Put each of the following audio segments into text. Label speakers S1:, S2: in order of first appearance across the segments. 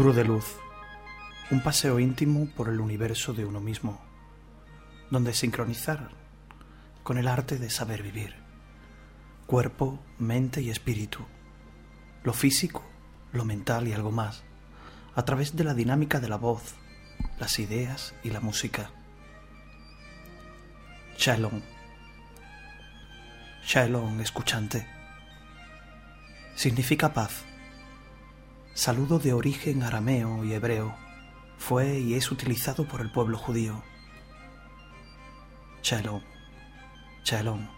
S1: Oscuro de luz. Un paseo íntimo por el universo de uno mismo, donde sincronizar con el arte de saber vivir. Cuerpo, mente y espíritu. Lo físico, lo mental y algo más, a través de la dinámica de la voz, las ideas y la música. Shalom. Shalom, escuchante. Significa paz saludo de origen arameo y hebreo, fue y es utilizado por el pueblo judío. Shalom, shalom.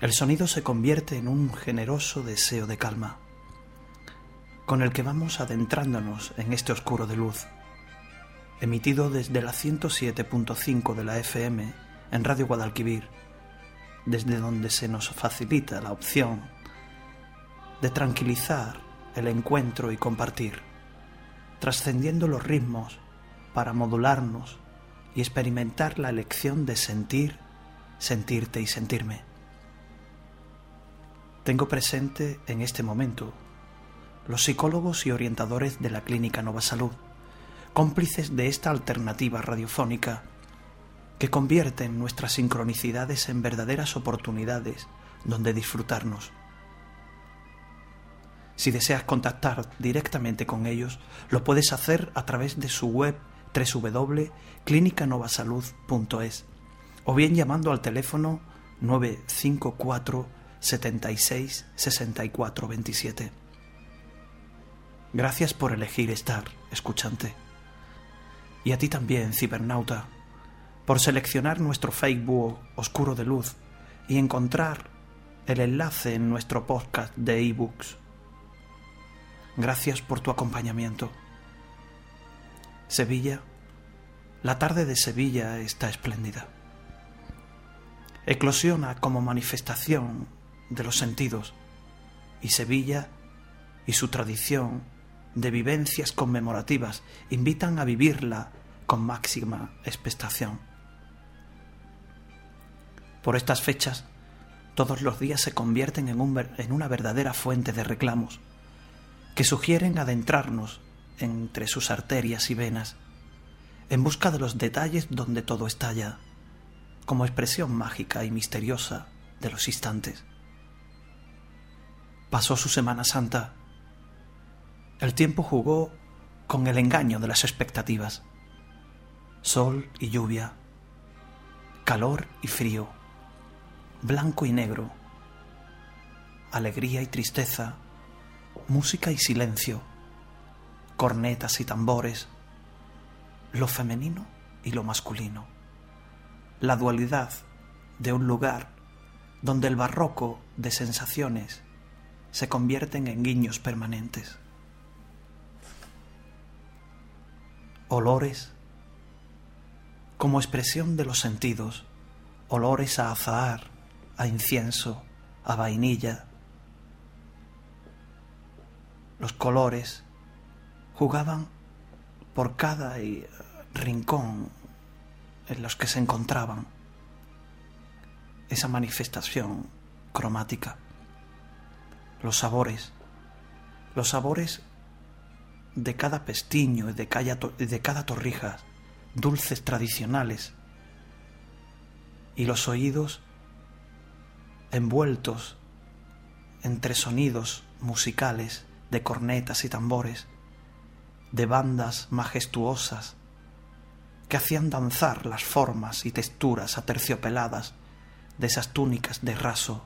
S1: El sonido se convierte en un generoso deseo de calma, con el que vamos adentrándonos en este oscuro de luz, emitido desde la 107.5 de la FM en Radio Guadalquivir, desde donde se nos facilita la opción de tranquilizar el encuentro y compartir, trascendiendo los ritmos para modularnos y experimentar la elección de sentir, sentirte y sentirme. Tengo presente en este momento los psicólogos y orientadores de la Clínica Nova Salud, cómplices de esta alternativa radiofónica que convierten nuestras sincronicidades en verdaderas oportunidades donde disfrutarnos si deseas contactar directamente con ellos, lo puedes hacer a través de su web www.clinicanovasalud.es o bien llamando al teléfono 954 76 64 27. Gracias por elegir estar, escuchante. Y a ti también, cibernauta, por seleccionar nuestro Facebook Oscuro de Luz y encontrar el enlace en nuestro podcast de ebooks. Gracias por tu acompañamiento. Sevilla, la tarde de Sevilla está espléndida. Eclosiona como manifestación de los sentidos y Sevilla y su tradición de vivencias conmemorativas invitan a vivirla con máxima expectación. Por estas fechas, todos los días se convierten en, en una verdadera fuente de reclamos que sugieren adentrarnos entre sus arterias y venas, en busca de los detalles donde todo estalla, como expresión mágica y misteriosa de los instantes. Pasó su Semana Santa. El tiempo jugó con el engaño de las expectativas. Sol y lluvia, calor y frío, blanco y negro, alegría y tristeza, música y silencio, cornetas y tambores, lo femenino y lo masculino, la dualidad de un lugar donde el barroco de sensaciones se convierten en guiños permanentes. Olores, como expresión de los sentidos, olores a azahar, a incienso, a vainilla, los colores jugaban por cada eh, rincón en los que se encontraban esa manifestación cromática, los sabores, los sabores de cada pestiño y de cada, de cada torrija, dulces tradicionales, y los oídos envueltos entre sonidos musicales de cornetas y tambores, de bandas majestuosas que hacían danzar las formas y texturas aterciopeladas de esas túnicas de raso.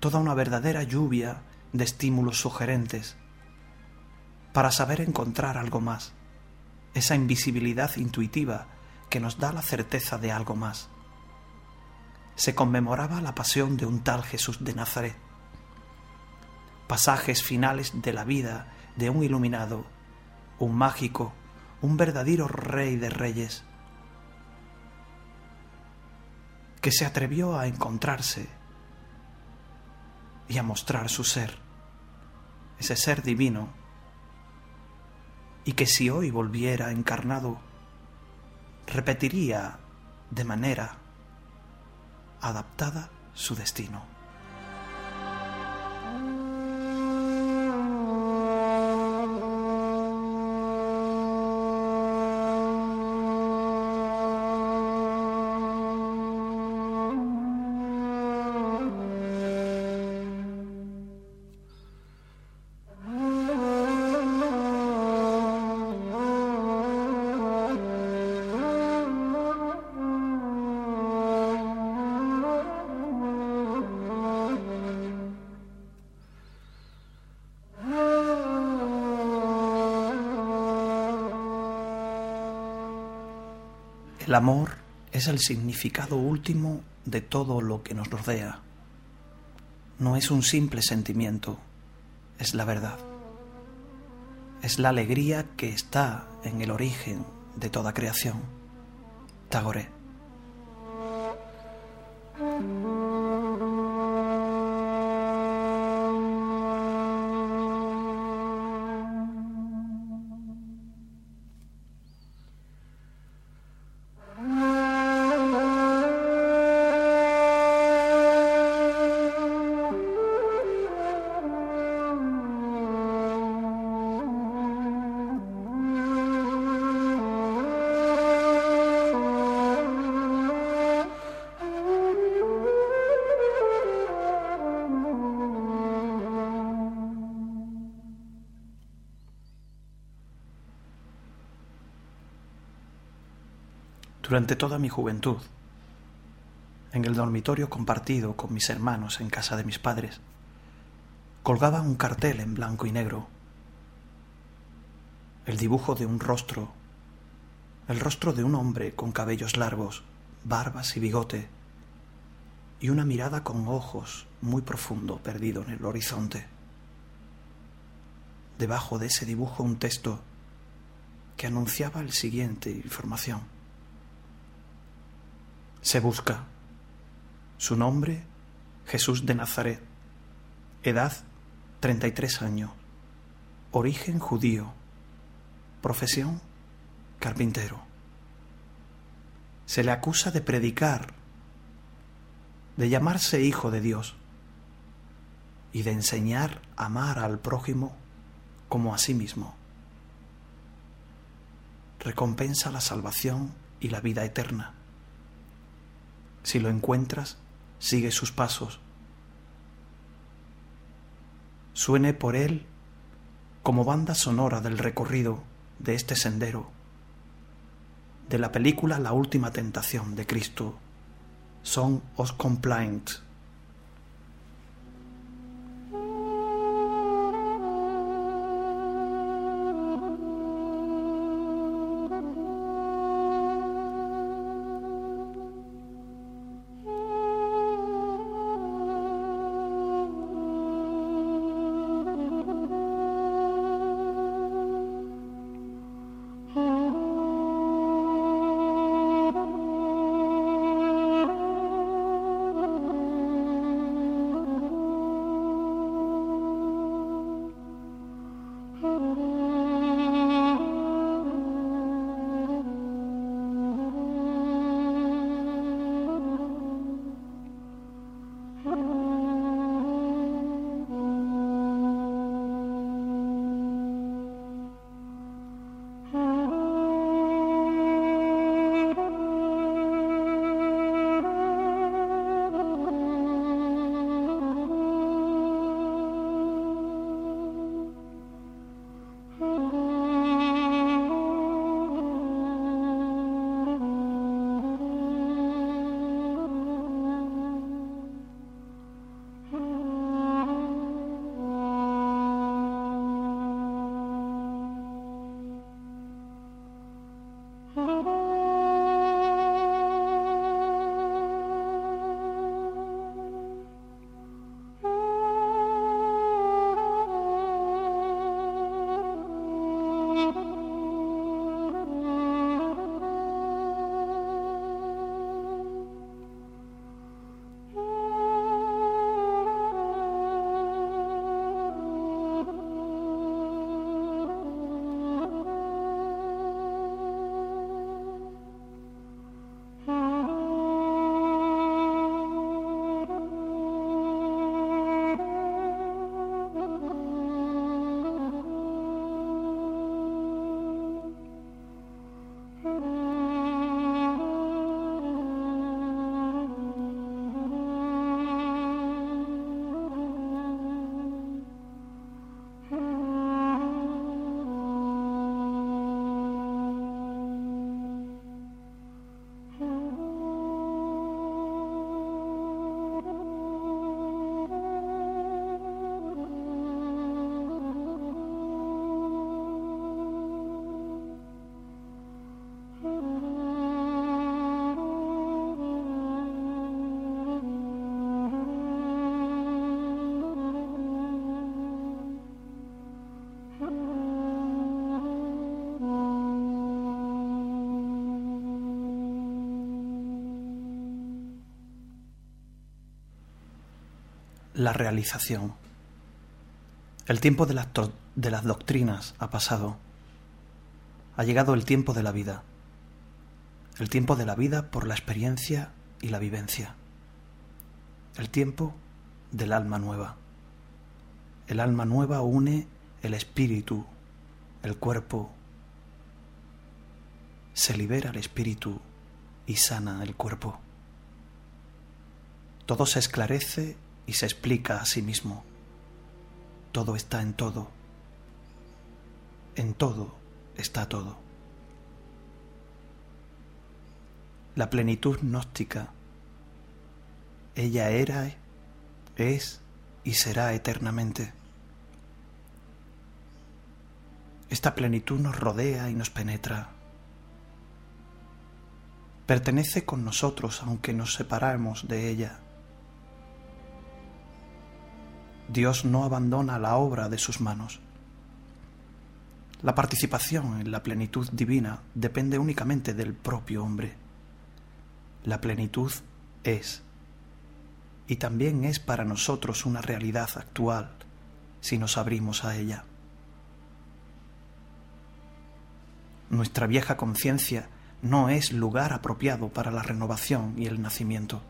S1: Toda una verdadera lluvia de estímulos sugerentes para saber encontrar algo más, esa invisibilidad intuitiva que nos da la certeza de algo más. se conmemoraba la pasión de un tal Jesús de Nazaret. Pasajes finales de la vida de un iluminado, un mágico, un verdadero rey de reyes, que se atrevió a encontrarse y a mostrar su ser, ese ser divino, y que si hoy volviera encarnado, repetiría de manera adaptada su destino. El amor es el significado último de todo lo que nos rodea. No es un simple sentimiento, es la verdad. Es la alegría que está en el origen de toda creación. Tagore. Durante toda mi juventud, en el dormitorio compartido con mis hermanos en casa de mis padres, colgaba un cartel en blanco y negro, el dibujo de un rostro, el rostro de un hombre con cabellos largos, barbas y bigote, y una mirada con ojos muy profundo perdido en el horizonte. Debajo de ese dibujo un texto que anunciaba el siguiente información. Se busca. Su nombre, Jesús de Nazaret. Edad, 33 años. Origen judío. Profesión, carpintero. Se le acusa de predicar, de llamarse hijo de Dios y de enseñar a amar al prójimo como a sí mismo. Recompensa la salvación y la vida eterna. Si lo encuentras, sigue sus pasos. Suene por él como banda sonora del recorrido de este sendero, de la película La Última Tentación de Cristo, Song of Complaint. La realización. El tiempo de las, de las doctrinas ha pasado. Ha llegado el tiempo de la vida. El tiempo de la vida por la experiencia y la vivencia. El tiempo del alma nueva. El alma nueva une el espíritu, el cuerpo. Se libera el espíritu y sana el cuerpo. Todo se esclarece y se explica a sí mismo. Todo está en todo. En todo está todo. La plenitud gnóstica, ella era, es y será eternamente. Esta plenitud nos rodea y nos penetra. Pertenece con nosotros aunque nos separamos de ella. Dios no abandona la obra de sus manos. La participación en la plenitud divina depende únicamente del propio hombre. La plenitud es, y también es para nosotros una realidad actual si nos abrimos a ella. Nuestra vieja conciencia no es lugar apropiado para la renovación y el nacimiento.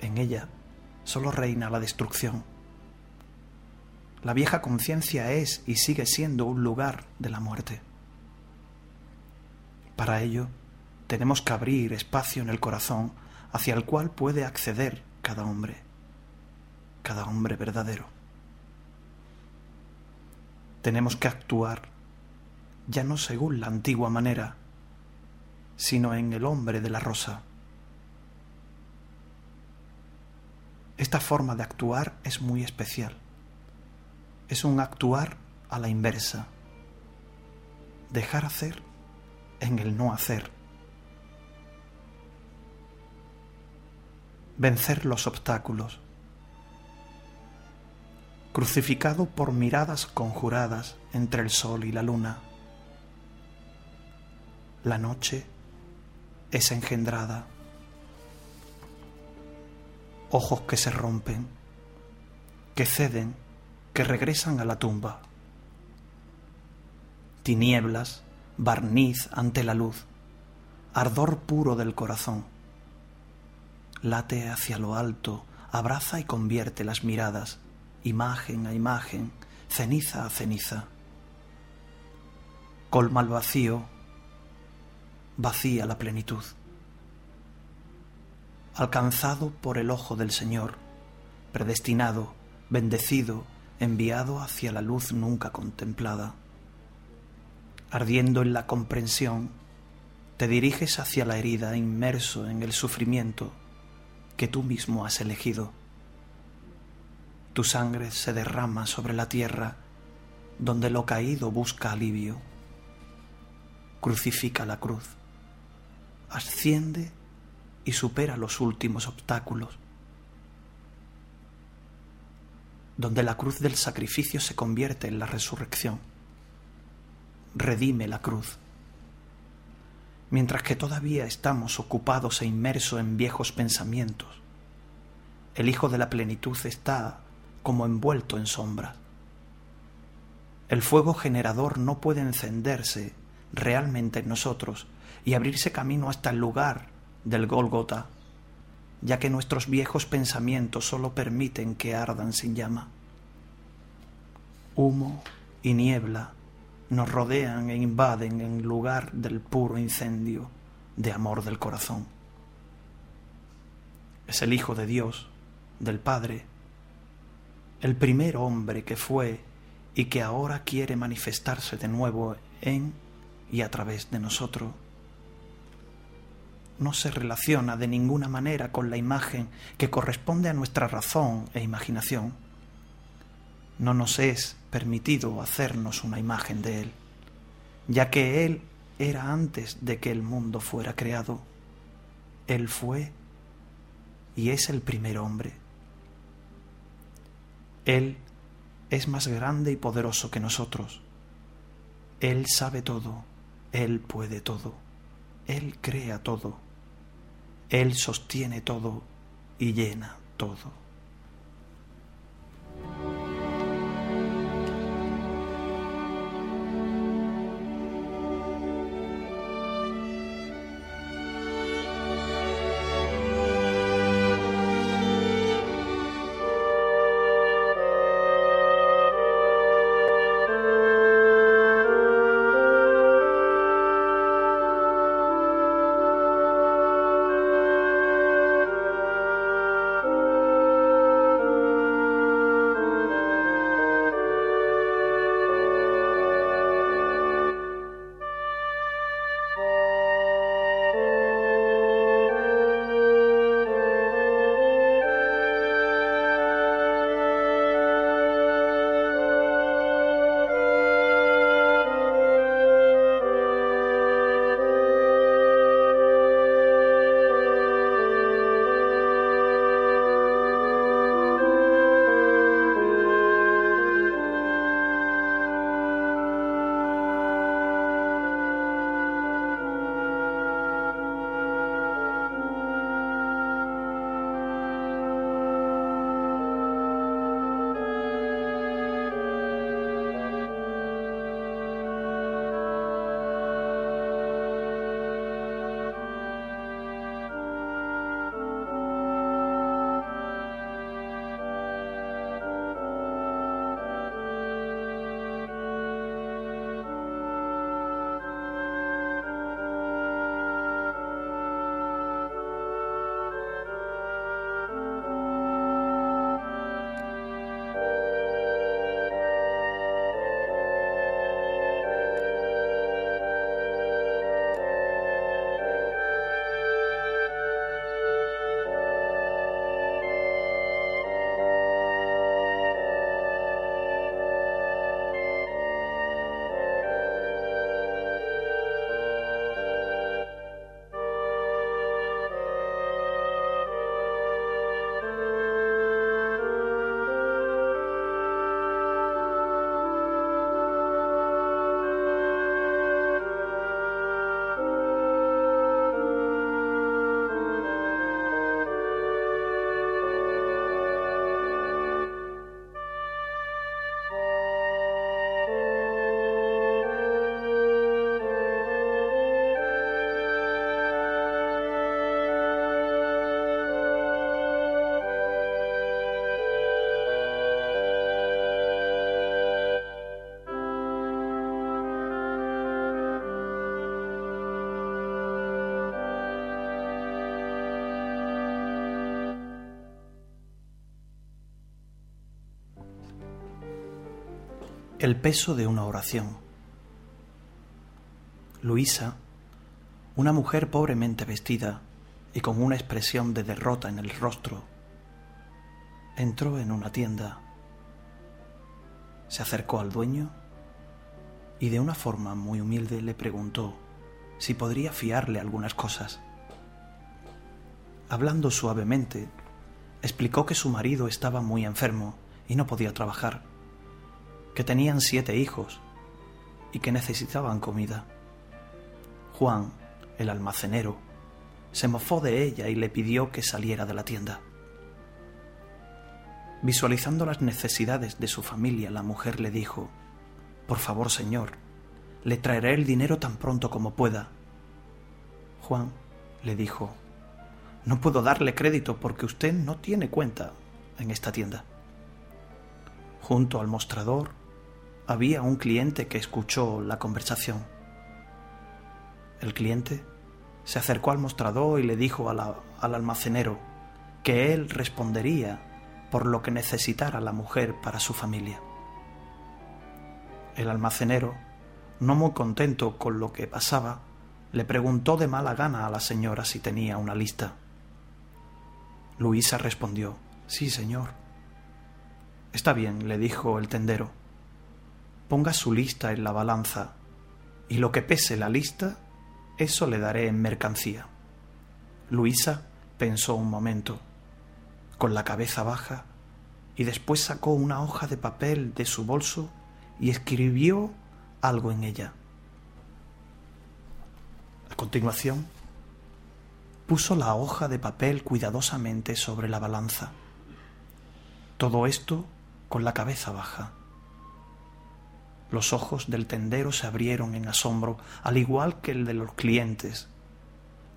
S1: En ella solo reina la destrucción. La vieja conciencia es y sigue siendo un lugar de la muerte. Para ello, tenemos que abrir espacio en el corazón hacia el cual puede acceder cada hombre, cada hombre verdadero. Tenemos que actuar ya no según la antigua manera, sino en el hombre de la rosa Esta forma de actuar es muy especial. Es un actuar a la inversa. Dejar hacer en el no hacer. Vencer los obstáculos. Crucificado por miradas conjuradas entre el sol y la luna. La noche es engendrada ojos que se rompen, que ceden, que regresan a la tumba. Tinieblas, barniz ante la luz, ardor puro del corazón. Late hacia lo alto, abraza y convierte las miradas, imagen a imagen, ceniza a ceniza. Colma el vacío, vacía la plenitud alcanzado por el ojo del Señor, predestinado, bendecido, enviado hacia la luz nunca contemplada. Ardiendo en la comprensión, te diriges hacia la herida inmerso en el sufrimiento que tú mismo has elegido. Tu sangre se derrama sobre la tierra donde lo caído busca alivio. Crucifica la cruz, asciende y supera los últimos obstáculos, donde la cruz del sacrificio se convierte en la resurrección. Redime la cruz. Mientras que todavía estamos ocupados e inmersos en viejos pensamientos, el Hijo de la Plenitud está como envuelto en sombras. El fuego generador no puede encenderse realmente en nosotros y abrirse camino hasta el lugar del Golgota, ya que nuestros viejos pensamientos solo permiten que ardan sin llama. Humo y niebla nos rodean e invaden en lugar del puro incendio de amor del corazón. Es el Hijo de Dios, del Padre, el primer hombre que fue y que ahora quiere manifestarse de nuevo en y a través de nosotros no se relaciona de ninguna manera con la imagen que corresponde a nuestra razón e imaginación. No nos es permitido hacernos una imagen de Él, ya que Él era antes de que el mundo fuera creado. Él fue y es el primer hombre. Él es más grande y poderoso que nosotros. Él sabe todo, Él puede todo, Él crea todo. Él sostiene todo y llena todo. El peso de una oración. Luisa, una mujer pobremente vestida y con una expresión de derrota en el rostro, entró en una tienda, se acercó al dueño y de una forma muy humilde le preguntó si podría fiarle algunas cosas. Hablando suavemente, explicó que su marido estaba muy enfermo y no podía trabajar, que tenían siete hijos y que necesitaban comida. Juan, el almacenero, se mofó de ella y le pidió que saliera de la tienda. Visualizando las necesidades de su familia, la mujer le dijo, Por favor, señor, le traeré el dinero tan pronto como pueda. Juan le dijo, No puedo darle crédito porque usted no tiene cuenta en esta tienda. Junto al mostrador había un cliente que escuchó la conversación. El cliente se acercó al mostrador y le dijo al almacenero que él respondería por lo que necesitara la mujer para su familia. El almacenero, no muy contento con lo que pasaba, le preguntó de mala gana a la señora si tenía una lista. Luisa respondió, Sí, señor. Está bien, le dijo el tendero. Ponga su lista en la balanza, y lo que pese la lista, eso le daré en mercancía. Luisa pensó un momento, con la cabeza baja, y después sacó una hoja de papel de su bolso y escribió algo en ella. A continuación, puso la hoja de papel cuidadosamente sobre la balanza. Todo esto con la cabeza baja. Los ojos del tendero se abrieron en asombro, al igual que el de los clientes,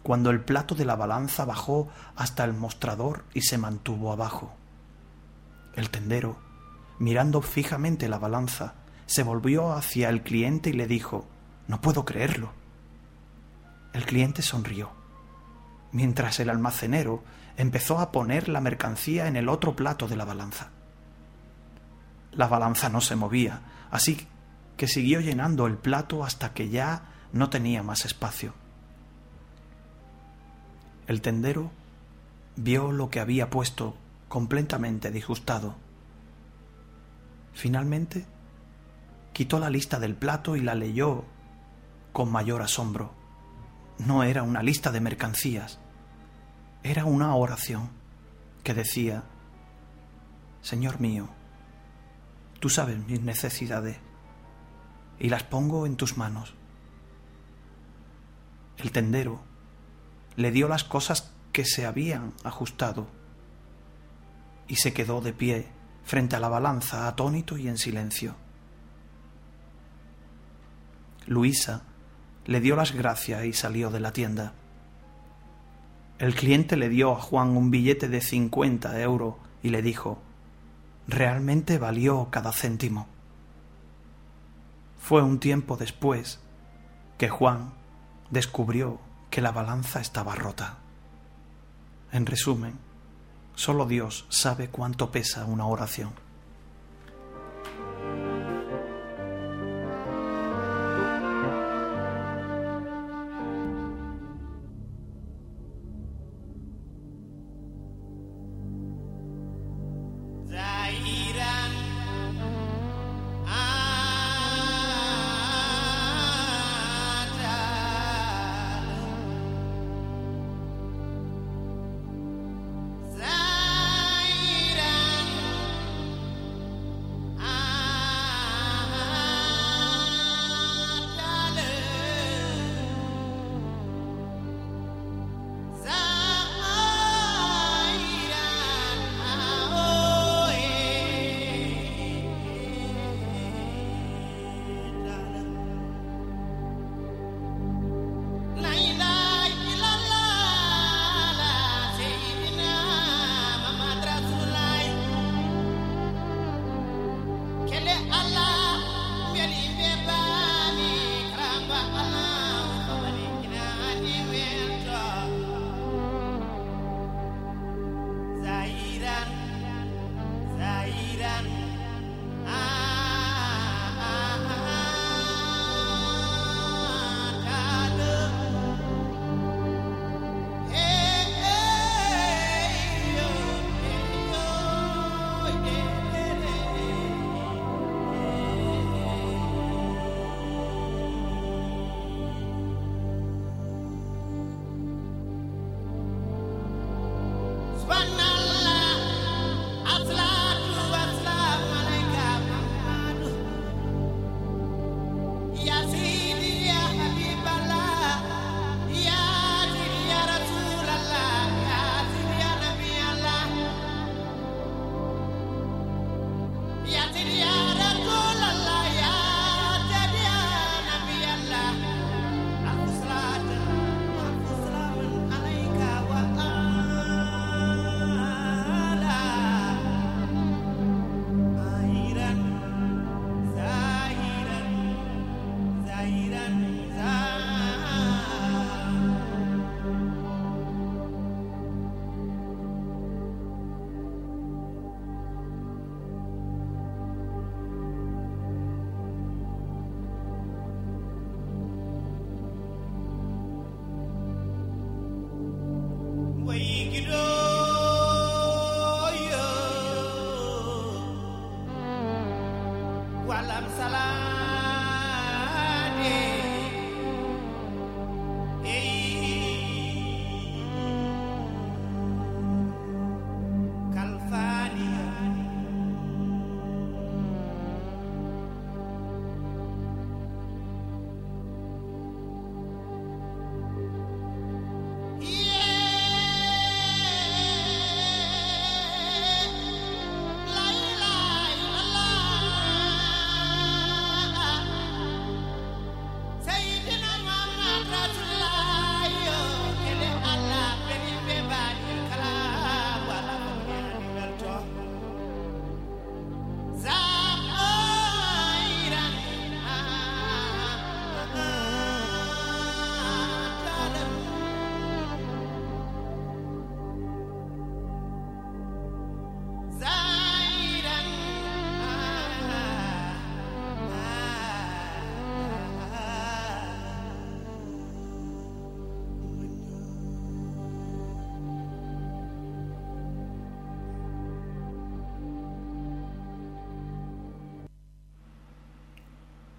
S1: cuando el plato de la balanza bajó hasta el mostrador y se mantuvo abajo. El tendero, mirando fijamente la balanza, se volvió hacia el cliente y le dijo No puedo creerlo. El cliente sonrió, mientras el almacenero empezó a poner la mercancía en el otro plato de la balanza. La balanza no se movía, así que siguió llenando el plato hasta que ya no tenía más espacio. El tendero vio lo que había puesto completamente disgustado. Finalmente, quitó la lista del plato y la leyó con mayor asombro. No era una lista de mercancías, era una oración que decía, Señor mío, Tú sabes mis necesidades y las pongo en tus manos. El tendero le dio las cosas que se habían ajustado y se quedó de pie frente a la balanza atónito y en silencio. Luisa le dio las gracias y salió de la tienda. El cliente le dio a Juan un billete de cincuenta euros y le dijo realmente valió cada céntimo. Fue un tiempo después que Juan descubrió que la balanza estaba rota. En resumen, solo Dios sabe cuánto pesa una oración.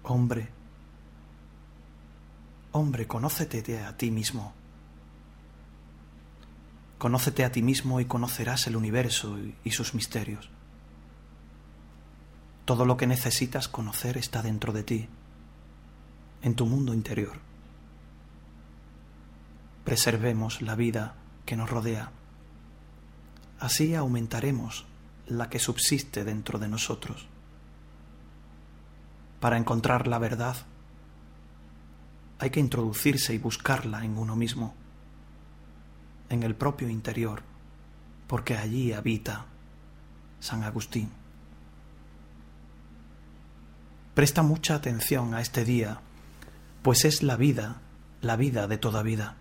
S1: Hombre, hombre, conócete a ti mismo. Conócete a ti mismo y conocerás el universo y sus misterios. Todo lo que necesitas conocer está dentro de ti, en tu mundo interior. Preservemos la vida que nos rodea. Así aumentaremos la que subsiste dentro de nosotros para encontrar la verdad hay que introducirse y buscarla en uno mismo, en el propio interior, porque allí habita San Agustín. Presta mucha atención a este día, pues es la vida, la vida de toda vida.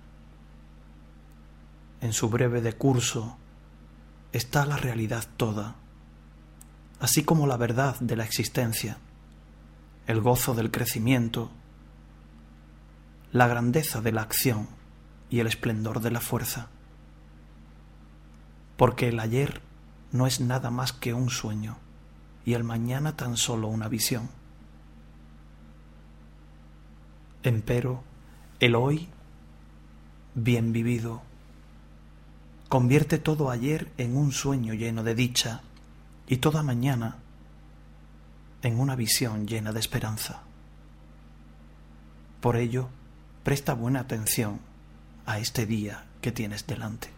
S1: En su breve decurso está la realidad toda, así como la verdad de la existencia el gozo del crecimiento, la grandeza de la acción y el esplendor de la fuerza. Porque el ayer no es nada más que un sueño y el mañana tan solo una visión. Empero, el hoy, bien vivido, convierte todo ayer en un sueño lleno de dicha y toda mañana en una visión llena de esperanza. Por ello, presta buena atención a este día que tienes delante.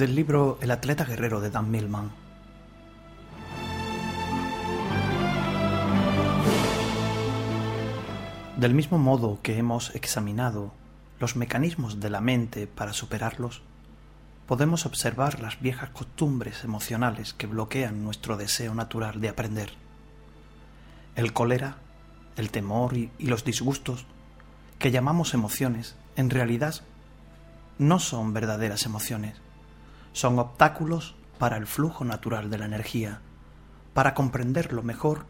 S1: Del libro El atleta guerrero de Dan Millman. Del mismo modo que hemos examinado los mecanismos de la mente para superarlos, podemos observar las viejas costumbres emocionales que bloquean nuestro deseo natural de aprender. El cólera, el temor y, y los disgustos que llamamos emociones en realidad no son verdaderas emociones, son obstáculos para el flujo natural de la energía. Para comprenderlo mejor,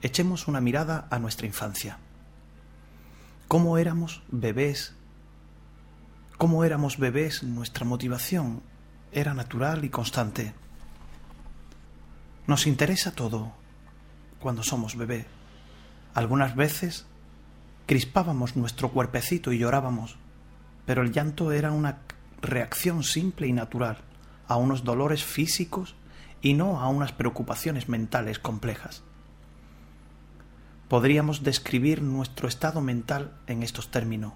S1: echemos una mirada a nuestra infancia. ¿Cómo éramos bebés? ¿Cómo éramos bebés? Nuestra motivación era natural y constante. Nos interesa todo cuando somos bebé. Algunas veces crispábamos nuestro cuerpecito y llorábamos, pero el llanto era una reacción simple y natural a unos dolores físicos y no a unas preocupaciones mentales complejas. Podríamos describir nuestro estado mental en estos términos.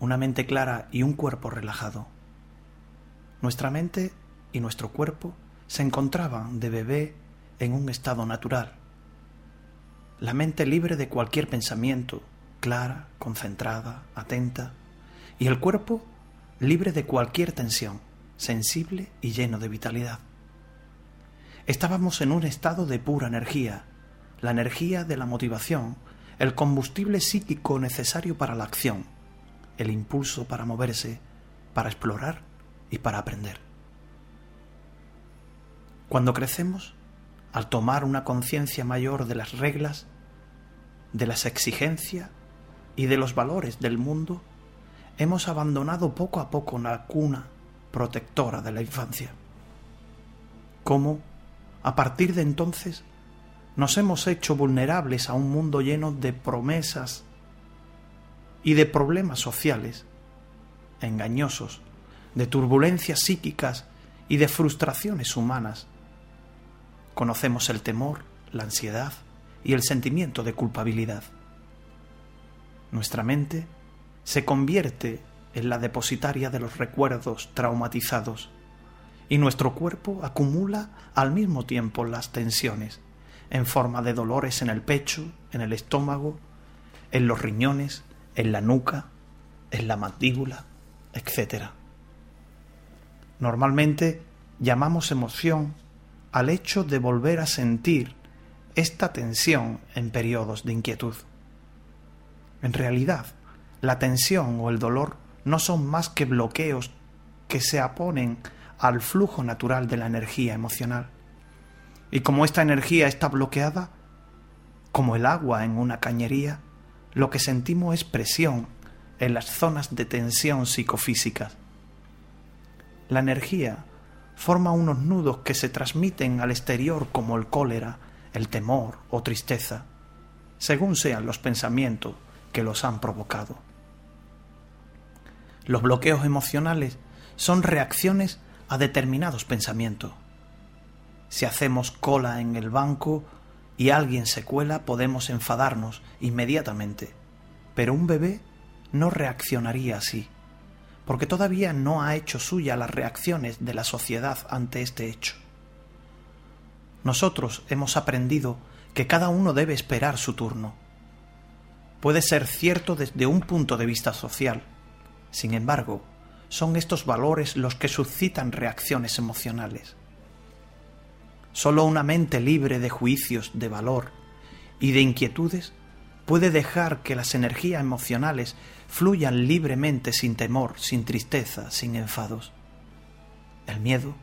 S1: Una mente clara y un cuerpo relajado. Nuestra mente y nuestro cuerpo se encontraban de bebé en un estado natural. La mente libre de cualquier pensamiento, clara, concentrada, atenta, y el cuerpo libre de cualquier tensión, sensible y lleno de vitalidad. Estábamos en un estado de pura energía, la energía de la motivación, el combustible psíquico necesario para la acción, el impulso para moverse, para explorar y para aprender. Cuando crecemos, al tomar una conciencia mayor de las reglas, de las exigencias y de los valores del mundo, hemos abandonado poco a poco la cuna protectora de la infancia. Cómo, a partir de entonces, nos hemos hecho vulnerables a un mundo lleno de promesas y de problemas sociales, engañosos, de turbulencias psíquicas y de frustraciones humanas. Conocemos el temor, la ansiedad y el sentimiento de culpabilidad. Nuestra mente se convierte en la depositaria de los recuerdos traumatizados y nuestro cuerpo acumula al mismo tiempo las tensiones en forma de dolores en el pecho, en el estómago, en los riñones, en la nuca, en la mandíbula, etc. Normalmente llamamos emoción al hecho de volver a sentir esta tensión en periodos de inquietud. En realidad, la tensión o el dolor no son más que bloqueos que se oponen al flujo natural de la energía emocional. Y como esta energía está bloqueada, como el agua en una cañería, lo que sentimos es presión en las zonas de tensión psicofísicas. La energía forma unos nudos que se transmiten al exterior como el cólera, el temor o tristeza, según sean los pensamientos que los han provocado. Los bloqueos emocionales son reacciones a determinados pensamientos. Si hacemos cola en el banco y alguien se cuela, podemos enfadarnos inmediatamente. Pero un bebé no reaccionaría así, porque todavía no ha hecho suya las reacciones de la sociedad ante este hecho. Nosotros hemos aprendido que cada uno debe esperar su turno. Puede ser cierto desde un punto de vista social, sin embargo, son estos valores los que suscitan reacciones emocionales. Solo una mente libre de juicios de valor y de inquietudes puede dejar que las energías emocionales fluyan libremente sin temor, sin tristeza, sin enfados. El miedo,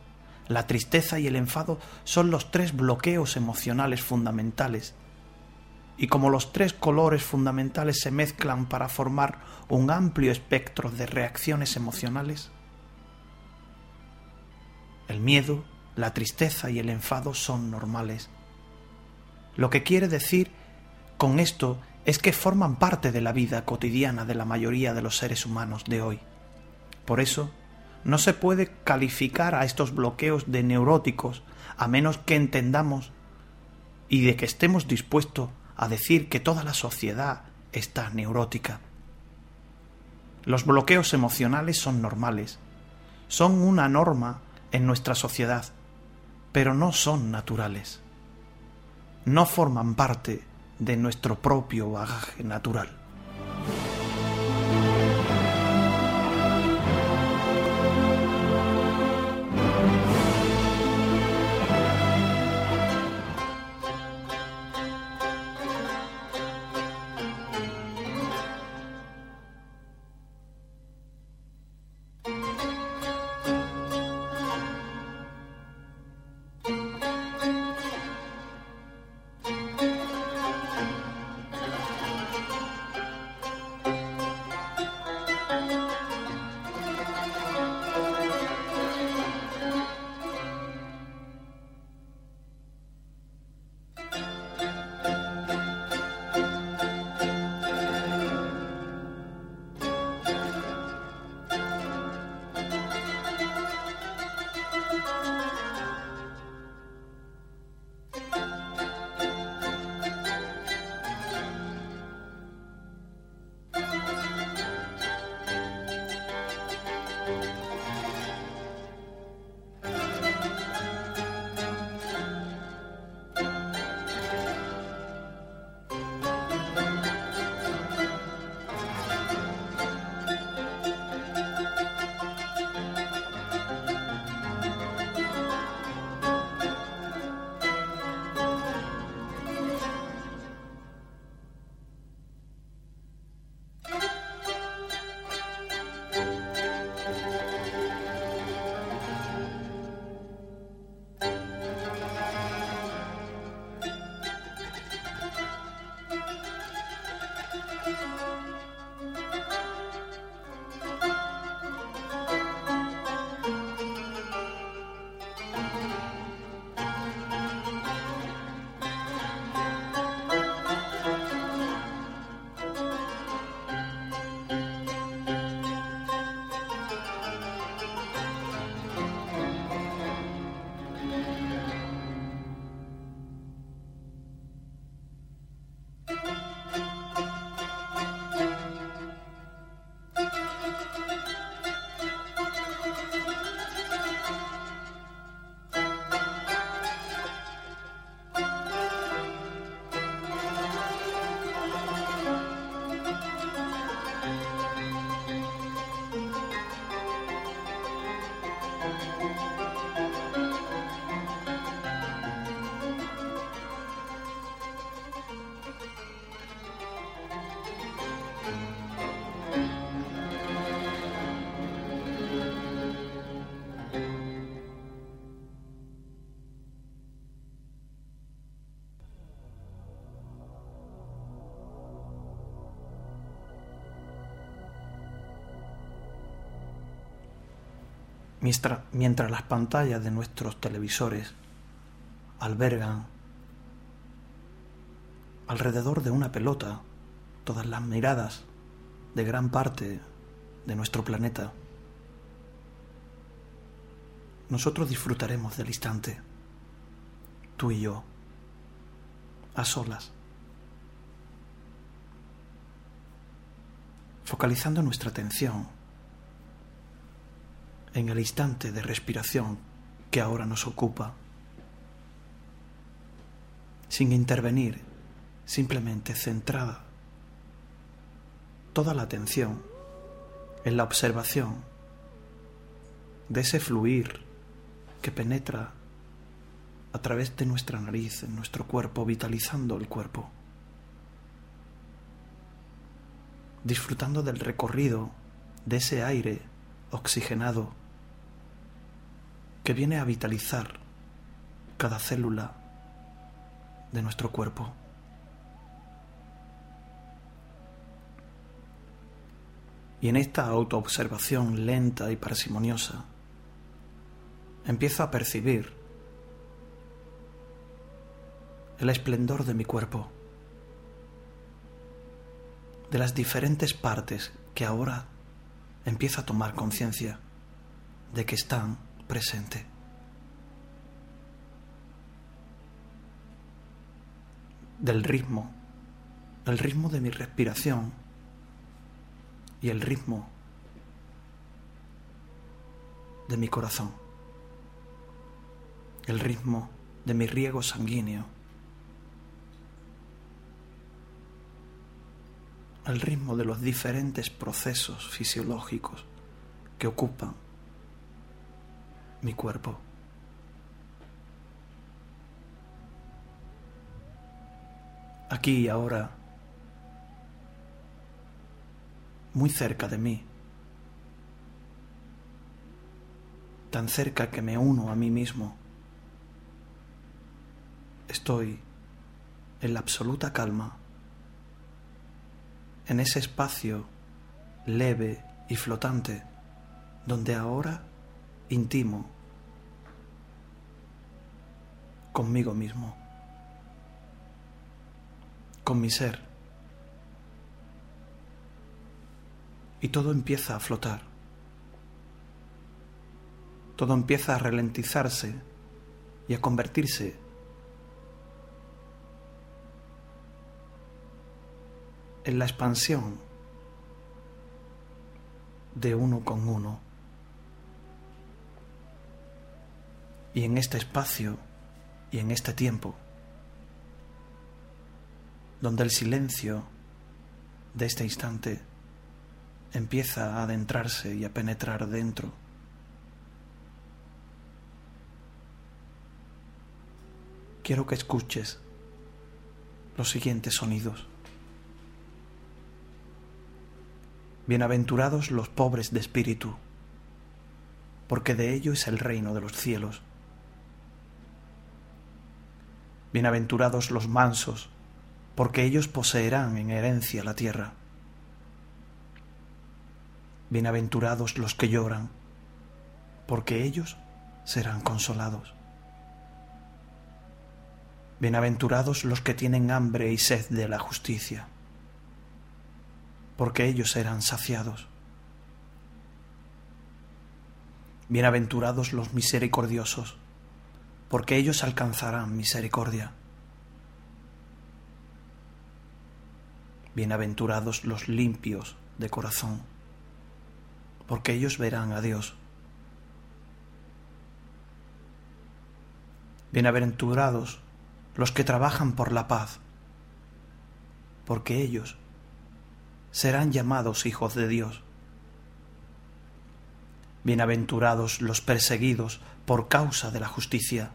S1: la tristeza y el enfado son los tres bloqueos emocionales fundamentales y como los tres colores fundamentales se mezclan para formar un amplio espectro de reacciones emocionales, el miedo, la tristeza y el enfado son normales. Lo que quiere decir con esto es que forman parte de la vida cotidiana de la mayoría de los seres humanos de hoy. Por eso, no se puede calificar a estos bloqueos de neuróticos a menos que entendamos y de que estemos dispuestos a decir que toda la sociedad está neurótica. Los bloqueos emocionales son normales, son una norma en nuestra sociedad, pero no son naturales. No forman parte de nuestro propio bagaje natural. Mientras, mientras las pantallas de nuestros televisores albergan alrededor de una pelota todas las miradas de gran parte de nuestro planeta, nosotros disfrutaremos del instante, tú y yo, a solas, focalizando nuestra atención en el instante de respiración que ahora nos ocupa, sin intervenir, simplemente centrada toda la atención en la observación de ese fluir que penetra a través de nuestra nariz en nuestro cuerpo, vitalizando el cuerpo, disfrutando del recorrido de ese aire oxigenado que viene a vitalizar cada célula de nuestro cuerpo. Y en esta autoobservación lenta y parsimoniosa, empiezo a percibir el esplendor de mi cuerpo, de las diferentes partes que ahora empiezo a tomar conciencia de que están presente. Del ritmo, el ritmo de mi respiración y el ritmo de mi corazón, el ritmo de mi riego sanguíneo, el ritmo de los diferentes procesos fisiológicos que ocupan mi cuerpo. Aquí y ahora, muy cerca de mí, tan cerca que me uno a mí mismo, estoy en la absoluta calma, en ese espacio leve y flotante donde ahora intimo conmigo mismo, con mi ser. Y todo empieza a flotar. Todo empieza a ralentizarse y a convertirse en la expansión de uno con uno. Y en este espacio y en este tiempo, donde el silencio de este instante empieza a adentrarse y a penetrar dentro, quiero que escuches los siguientes sonidos. Bienaventurados los pobres de espíritu, porque de ello es el reino de los cielos. Bienaventurados los mansos, porque ellos poseerán en herencia la tierra. Bienaventurados los que lloran, porque ellos serán consolados. Bienaventurados los que tienen hambre y sed de la justicia porque ellos serán saciados. Bienaventurados los misericordiosos, porque ellos alcanzarán misericordia. Bienaventurados los limpios de corazón, porque ellos verán a Dios. Bienaventurados los que trabajan por la paz, porque ellos serán llamados hijos de Dios. Bienaventurados los perseguidos por causa de la justicia,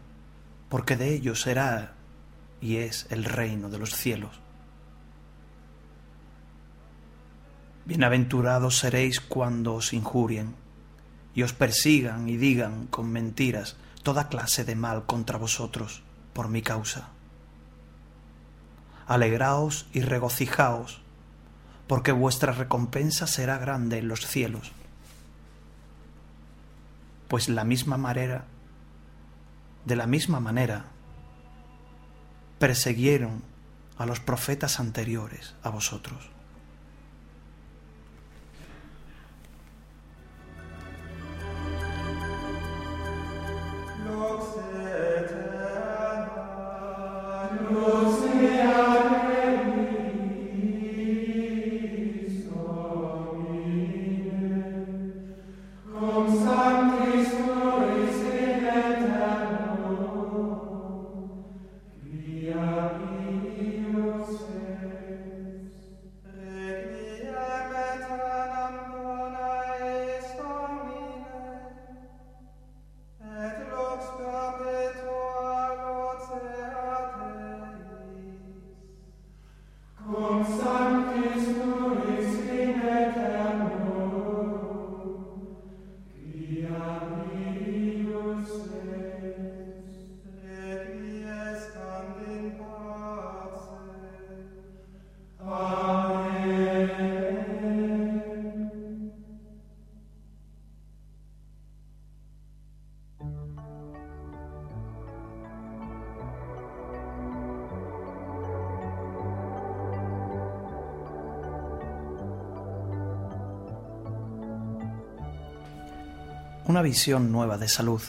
S1: porque de ellos será y es el reino de los cielos. Bienaventurados seréis cuando os injurien y os persigan y digan con mentiras toda clase de mal contra vosotros por mi causa. Alegraos y regocijaos porque vuestra recompensa será grande en los cielos. Pues la misma manera, de la misma manera, persiguieron a los profetas anteriores a vosotros. Una visión nueva de salud,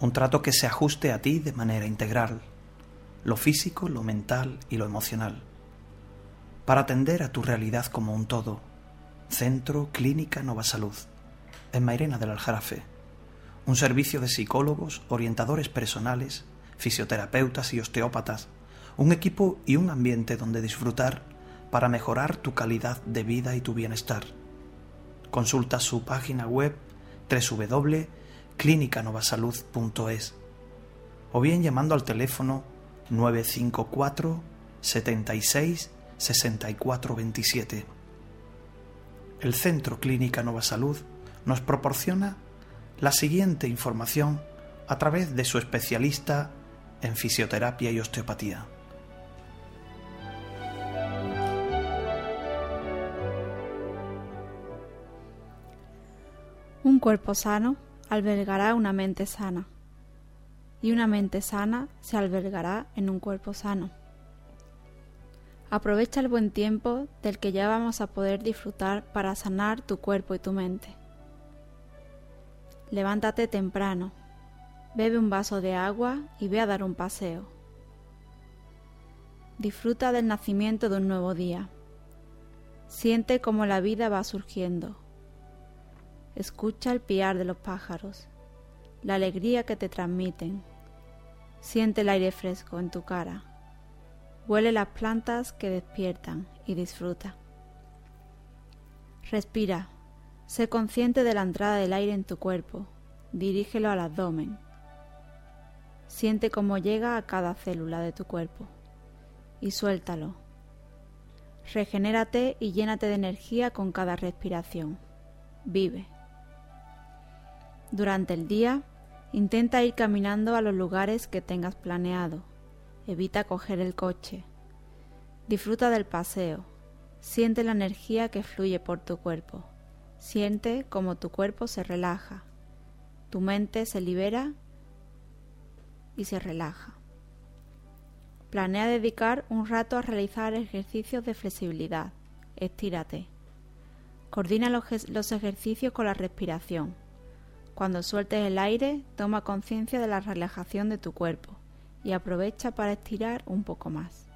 S1: un trato que se ajuste a ti de manera integral, lo físico, lo mental y lo emocional, para atender a tu realidad como un todo. Centro Clínica Nova Salud, en Mairena del Aljarafe, un servicio de psicólogos, orientadores personales, fisioterapeutas y osteópatas, un equipo y un ambiente donde disfrutar para mejorar tu calidad de vida y tu bienestar. Consulta su página web www.clinicanovasalud.es o bien llamando al teléfono 954 76 64 27. El Centro Clínica Nova Salud nos proporciona la siguiente información a través de su especialista en fisioterapia y osteopatía.
S2: Un cuerpo sano albergará una mente sana y una mente sana se albergará en un cuerpo sano. Aprovecha el buen tiempo del que ya vamos a poder disfrutar para sanar tu cuerpo y tu mente. Levántate temprano, bebe un vaso de agua y ve a dar un paseo. Disfruta del nacimiento de un nuevo día. Siente cómo la vida va surgiendo. Escucha el piar de los pájaros, la alegría que te transmiten. Siente el aire fresco en tu cara. Huele las plantas que despiertan y disfruta. Respira. Sé consciente de la entrada del aire en tu cuerpo. Dirígelo al abdomen. Siente cómo llega a cada célula de tu cuerpo. Y suéltalo. Regenérate y llénate de energía con cada respiración. Vive. Durante el día, intenta ir caminando a los lugares que tengas planeado. Evita coger el coche. Disfruta del paseo. Siente la energía que fluye por tu cuerpo. Siente cómo tu cuerpo se relaja, tu mente se libera y se relaja. Planea dedicar un rato a realizar ejercicios de flexibilidad. Estírate. Coordina los ejercicios con la respiración. Cuando sueltes el aire, toma conciencia de la relajación de tu cuerpo y aprovecha para estirar un poco más.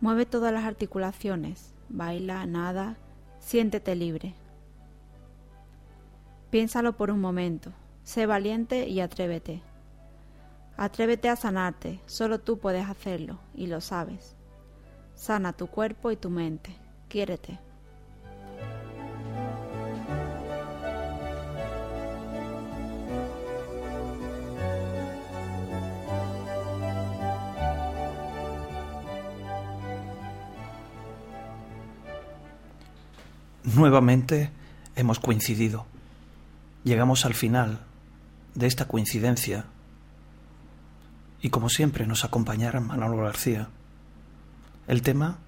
S2: Mueve todas las articulaciones, baila, nada, Siéntete libre. Piénsalo por un momento. Sé valiente y atrévete. Atrévete a sanarte. Solo tú puedes hacerlo y lo sabes. Sana tu cuerpo y tu mente. Quiérete.
S1: Nuevamente hemos coincidido. Llegamos al final de esta coincidencia y como siempre nos acompañará Manolo García. El tema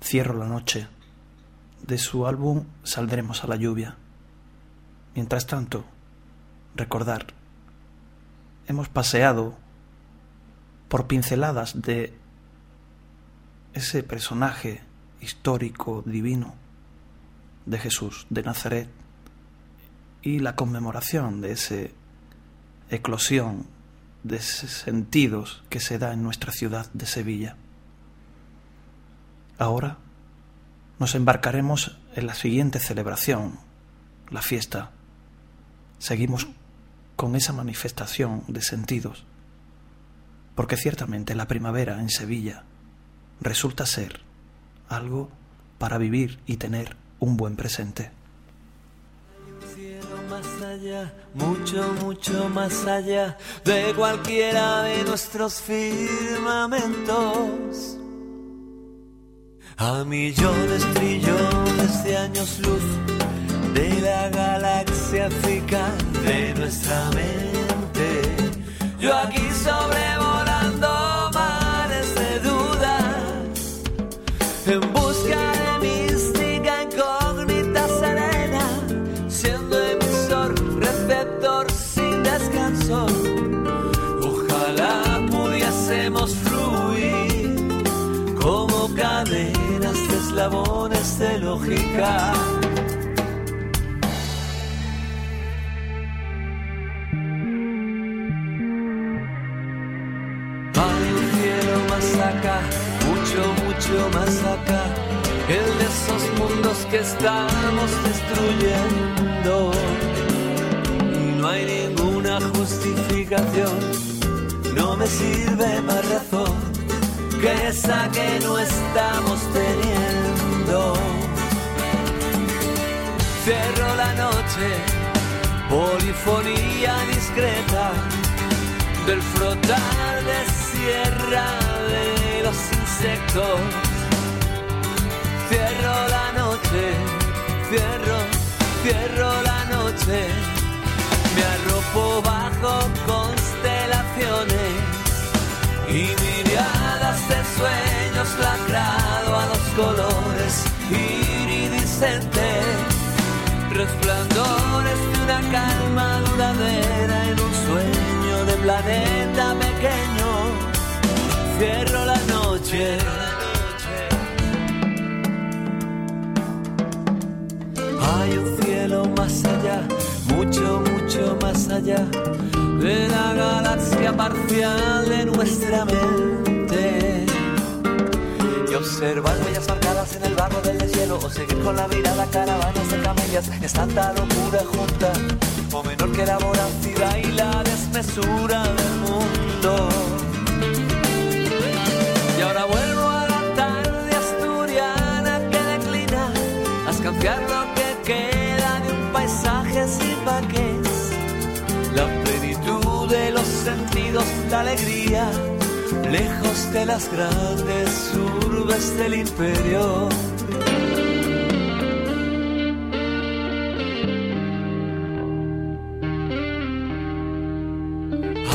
S1: Cierro la noche de su álbum Saldremos a la lluvia. Mientras tanto, recordar, hemos paseado por pinceladas de ese personaje histórico, divino, de Jesús de Nazaret y la conmemoración de ese eclosión de sentidos que se da en nuestra ciudad de Sevilla. Ahora nos embarcaremos en la siguiente celebración, la fiesta. Seguimos con esa manifestación de sentidos, porque ciertamente la primavera en Sevilla resulta ser algo para vivir y tener un buen presente.
S3: Más allá, mucho, mucho más allá de cualquiera de nuestros firmamentos. A millones, trillones de años luz de la galaxia fija de nuestra mente. Yo aquí sobrevolando mucho, mucho más acá, el de esos mundos que estamos destruyendo. No hay ninguna justificación, no me sirve más razón que esa que no estamos teniendo. Cierro la noche, polifonía discreta del frotar de sierra Cierro la noche, cierro, cierro la noche, me arropo bajo constelaciones y miradas de sueños lacrado a los colores iridiscentes, resplandores de una calma duradera en un sueño de planeta pequeño. Cierro la noche. Hay un cielo más allá, mucho, mucho más allá de la galaxia parcial de nuestra mente. Y observar huellas marcadas en el barro del deshielo o seguir con la mirada caravanas de camellas es tanta locura junta o menor que la voracidad y la desmesura del mundo. Lo que queda de un paisaje sin paques. La plenitud de los sentidos, la alegría, lejos de las grandes urbes del imperio.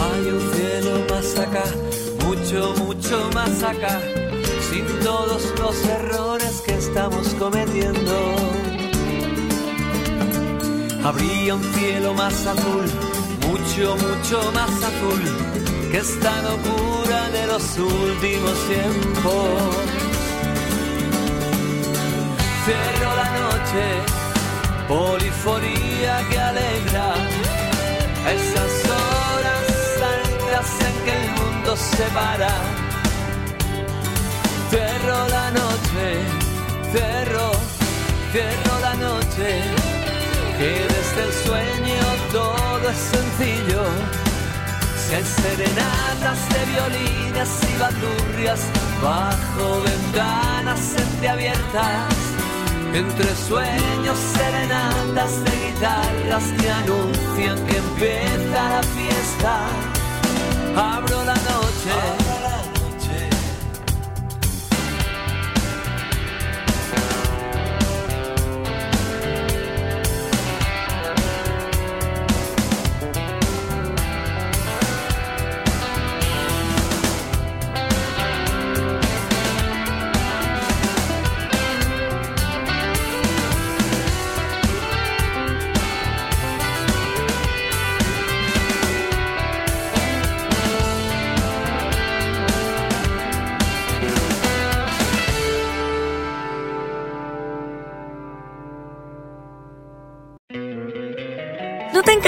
S3: Hay un cielo más acá, mucho, mucho más acá, sin todos los errores que estamos cometiendo. Habría un cielo más azul, mucho, mucho más azul, que esta locura de los últimos tiempos. Cierro la noche, polifonía que alegra esas horas altas en que el mundo se para. Cierro la noche, cierro, cierro la noche, que desde el sueño todo es sencillo. Si serenatas de violines y bandurrias bajo ventanas entreabiertas, entre sueños serenatas de guitarras que anuncian que empieza la fiesta. Abro la noche.